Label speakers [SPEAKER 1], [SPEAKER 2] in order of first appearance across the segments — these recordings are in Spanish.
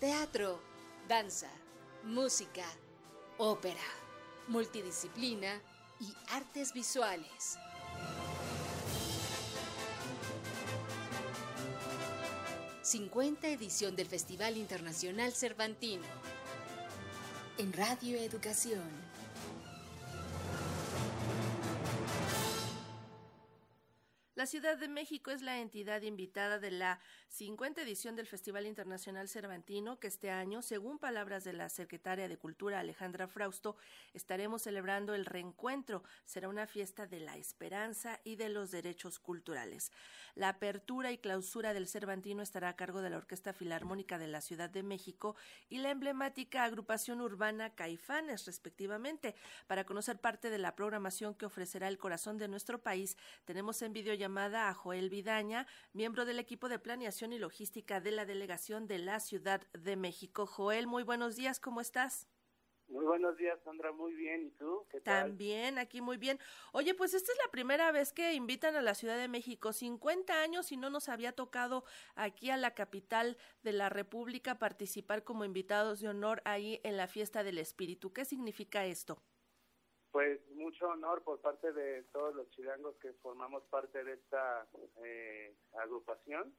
[SPEAKER 1] teatro, danza, música, ópera, multidisciplina y artes visuales. ¡50 edición del Festival Internacional Cervantino! En Radio Educación
[SPEAKER 2] La Ciudad de México es la entidad invitada de la 50 edición del Festival Internacional Cervantino, que este año, según palabras de la secretaria de Cultura Alejandra Frausto, estaremos celebrando el reencuentro. Será una fiesta de la esperanza y de los derechos culturales. La apertura y clausura del Cervantino estará a cargo de la Orquesta Filarmónica de la Ciudad de México y la emblemática agrupación urbana Caifanes, respectivamente. Para conocer parte de la programación que ofrecerá el corazón de nuestro país, tenemos en videollamada llamada a Joel Vidaña, miembro del equipo de planeación y logística de la delegación de la Ciudad de México. Joel, muy buenos días, ¿cómo estás?
[SPEAKER 3] Muy buenos días, Sandra. Muy bien. ¿Y tú?
[SPEAKER 2] ¿Qué tal? También, aquí muy bien. Oye, pues esta es la primera vez que invitan a la Ciudad de México. 50 años y no nos había tocado aquí a la capital de la República participar como invitados de honor ahí en la Fiesta del Espíritu. ¿Qué significa esto?
[SPEAKER 3] Pues mucho honor por parte de todos los chilangos que formamos parte de esta eh, agrupación.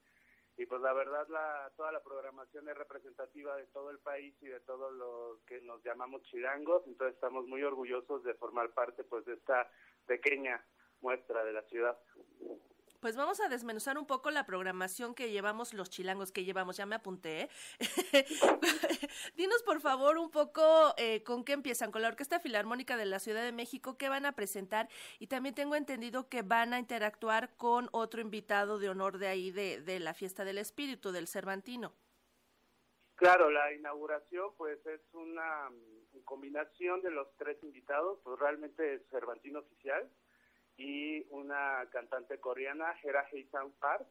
[SPEAKER 3] Y pues la verdad la toda la programación es representativa de todo el país y de todos los que nos llamamos chilangos. Entonces estamos muy orgullosos de formar parte pues de esta pequeña muestra de la ciudad
[SPEAKER 2] pues vamos a desmenuzar un poco la programación que llevamos los chilangos que llevamos. Ya me apunté. ¿eh? Dinos por favor un poco eh, con qué empiezan, con la Orquesta Filarmónica de la Ciudad de México, qué van a presentar y también tengo entendido que van a interactuar con otro invitado de honor de ahí de, de la Fiesta del Espíritu, del Cervantino.
[SPEAKER 3] Claro, la inauguración pues es una mm, combinación de los tres invitados, pues realmente es Cervantino oficial, y una cantante coreana, Hera Heisan Park,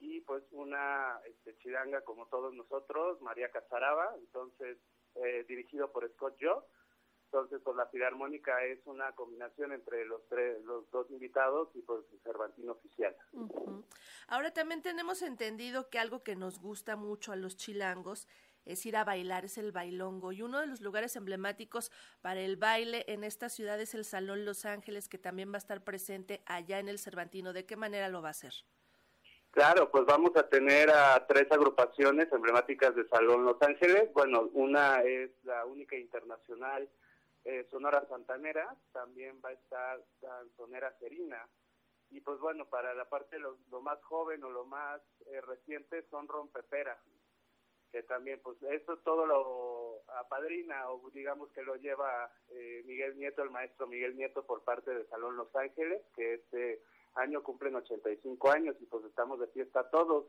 [SPEAKER 3] y pues una este, chilanga como todos nosotros, María Casaraba, entonces eh, dirigido por Scott Joe. Entonces, pues la filarmónica es una combinación entre los tres, los dos invitados y pues el Cervantino oficial.
[SPEAKER 2] Ahora también tenemos entendido que algo que nos gusta mucho a los chilangos es ir a bailar, es el bailongo. Y uno de los lugares emblemáticos para el baile en esta ciudad es el Salón Los Ángeles, que también va a estar presente allá en el Cervantino. ¿De qué manera lo va a hacer?
[SPEAKER 3] Claro, pues vamos a tener a tres agrupaciones emblemáticas de Salón Los Ángeles. Bueno, una es la única internacional eh, Sonora Santanera, también va a estar Sonera Serina. Y pues bueno, para la parte de lo, más joven o lo más eh, reciente son Rompepera, que también pues esto todo lo apadrina o digamos que lo lleva eh, Miguel Nieto, el maestro Miguel Nieto por parte de Salón Los Ángeles, que este año cumplen 85 años y pues estamos de fiesta todos.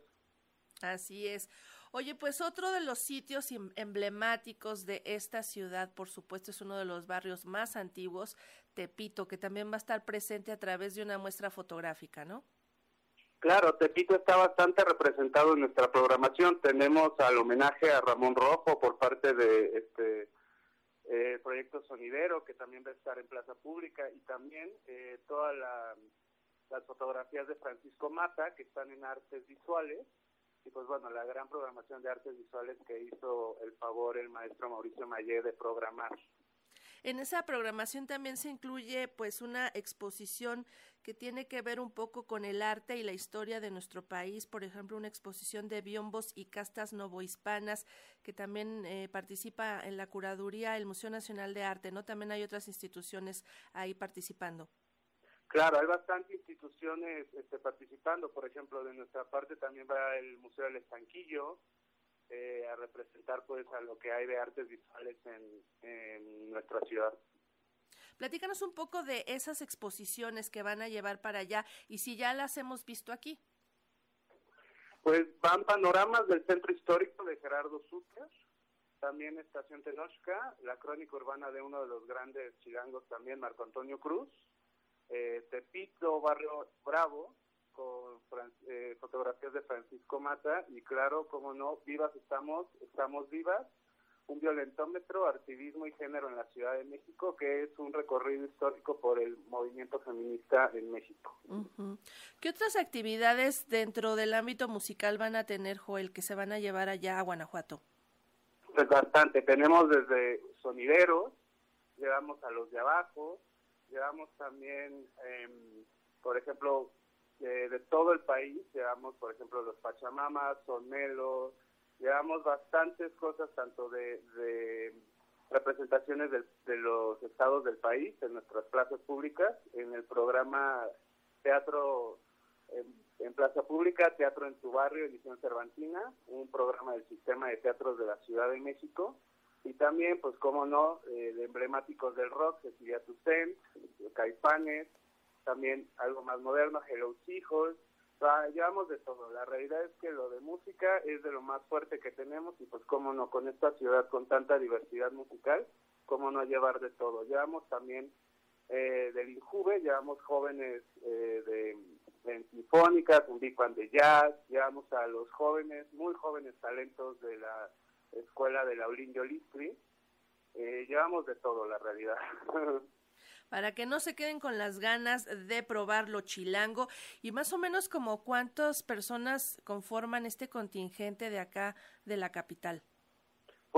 [SPEAKER 2] Así es. Oye, pues otro de los sitios em, emblemáticos de esta ciudad, por supuesto, es uno de los barrios más antiguos, Tepito, que también va a estar presente a través de una muestra fotográfica, ¿no?
[SPEAKER 3] Claro, Tepito está bastante representado en nuestra programación. Tenemos al homenaje a Ramón Rojo por parte de este eh, proyecto sonidero que también va a estar en plaza pública y también eh, todas las fotografías de Francisco Mata que están en artes visuales y pues bueno la gran programación de artes visuales que hizo el favor el maestro Mauricio Mayé de programar.
[SPEAKER 2] En esa programación también se incluye pues una exposición que tiene que ver un poco con el arte y la historia de nuestro país, por ejemplo, una exposición de biombos y castas novohispanas que también eh, participa en la curaduría el Museo Nacional de Arte, ¿no? También hay otras instituciones ahí participando.
[SPEAKER 3] Claro, hay bastantes instituciones este, participando, por ejemplo, de nuestra parte también va el Museo del Estanquillo, eh, a representar pues a lo que hay de artes visuales en, nuestra ciudad.
[SPEAKER 2] Platícanos un poco de esas exposiciones que van a llevar para allá y si ya las hemos visto aquí.
[SPEAKER 3] Pues van panoramas del centro histórico de Gerardo Sucre, también Estación Tenochca, la crónica urbana de uno de los grandes chilangos también, Marco Antonio Cruz, eh, Tepito, Barrio Bravo, eh, fotografías de Francisco Mata y claro, como no, vivas estamos, estamos vivas, un violentómetro, activismo y género en la Ciudad de México, que es un recorrido histórico por el movimiento feminista en México.
[SPEAKER 2] ¿Qué otras actividades dentro del ámbito musical van a tener, Joel, que se van a llevar allá a Guanajuato?
[SPEAKER 3] Pues bastante. Tenemos desde sonideros, llevamos a los de abajo, llevamos también, em, por ejemplo, de todo el país, llevamos, por ejemplo, los Pachamamas, Sonelos, llevamos bastantes cosas, tanto de, representaciones de, los estados del país, en nuestras plazas públicas, en el programa Teatro en, Plaza Pública, Teatro en tu Barrio, Edición Cervantina, un programa del Sistema de Teatros de la Ciudad de México, y también, pues, como no, eh, de emblemáticos del rock, Cecilia Toussaint, Caipanes, también algo más moderno, Hello Hijos, llevamos de todo. La realidad es que lo de música es de lo más fuerte que tenemos y pues cómo no, con esta ciudad con tanta diversidad musical, cómo no llevar de todo. Llevamos también eh, del Injuve, llevamos jóvenes eh, de, de sinfónicas, un big de jazz, llevamos a los jóvenes, muy jóvenes talentos de la escuela de Laulín Yolistri, eh, llevamos de todo la realidad.
[SPEAKER 2] para que no se queden con las ganas de probar lo chilango y más o menos como cuántas personas conforman este contingente de acá de la capital.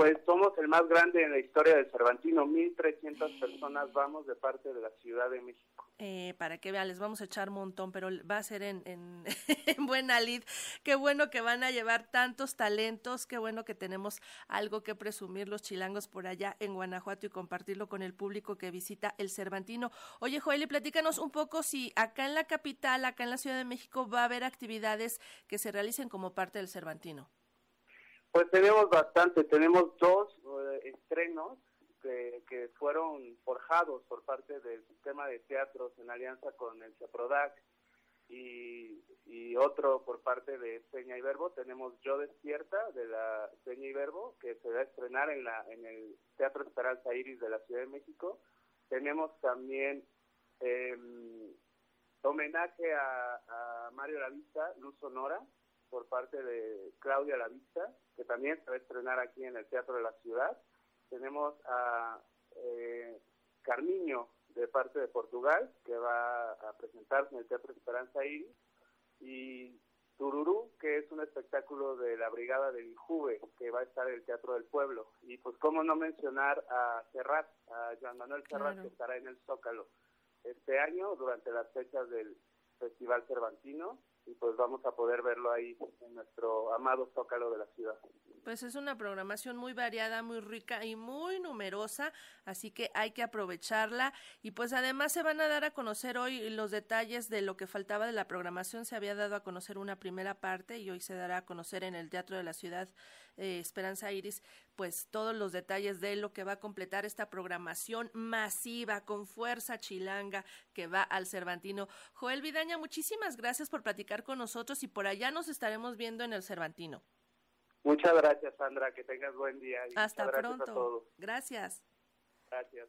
[SPEAKER 3] Pues somos el más grande en la historia del Cervantino, 1.300 personas vamos de parte de la Ciudad de México.
[SPEAKER 2] Eh, para que vean, les vamos a echar un montón, pero va a ser en, en, buena lid. Qué bueno que van a llevar tantos talentos, qué bueno que tenemos algo que presumir los chilangos por allá en Guanajuato y compartirlo con el público que visita el Cervantino. Oye, Joel, y platícanos un poco si acá en la capital, acá en la Ciudad de México, va a haber actividades que se realicen como parte del Cervantino.
[SPEAKER 3] Pues tenemos bastante, tenemos dos eh, estrenos que, fueron forjados por parte del sistema de teatros en alianza con el CEPRODAC y, y otro por parte de Peña y Verbo. Tenemos Yo Despierta de la Peña y Verbo que se va a estrenar en, la, en el Teatro Esperanza Iris de la Ciudad de México. Tenemos también eh, homenaje a, a Mario Lavista, Luz Sonora, por parte de Claudia Lavista, que también se va a estrenar aquí en el Teatro de la Ciudad. Tenemos a eh, Carmiño, de parte de Portugal, que va a presentarse en el Teatro Esperanza Iris, y Tururú, que es un espectáculo de la Brigada del Injuve, que va a estar en el Teatro del Pueblo. Y pues cómo no mencionar a Serrat, a Juan Manuel Serrat, que estará en el Zócalo este año durante las fechas del Festival Cervantino y pues vamos a poder verlo ahí en nuestro amado Zócalo de la ciudad.
[SPEAKER 2] Pues es una programación muy variada, muy rica y muy numerosa, así que hay que aprovecharla. Y pues además se van a dar a conocer hoy los detalles de lo que faltaba de la programación, se había dado a conocer una primera parte y hoy se dará a conocer en el Teatro de la Ciudad eh, Esperanza Iris, pues todos los detalles de lo que va a completar esta programación masiva con fuerza chilanga que va al Cervantino. Joel Vidaña, muchísimas gracias por platicar con nosotros y por allá nos estaremos viendo en el Cervantino.
[SPEAKER 3] Muchas gracias, Sandra. Que tengas buen día.
[SPEAKER 2] Hasta pronto. Gracias.
[SPEAKER 3] Gracias.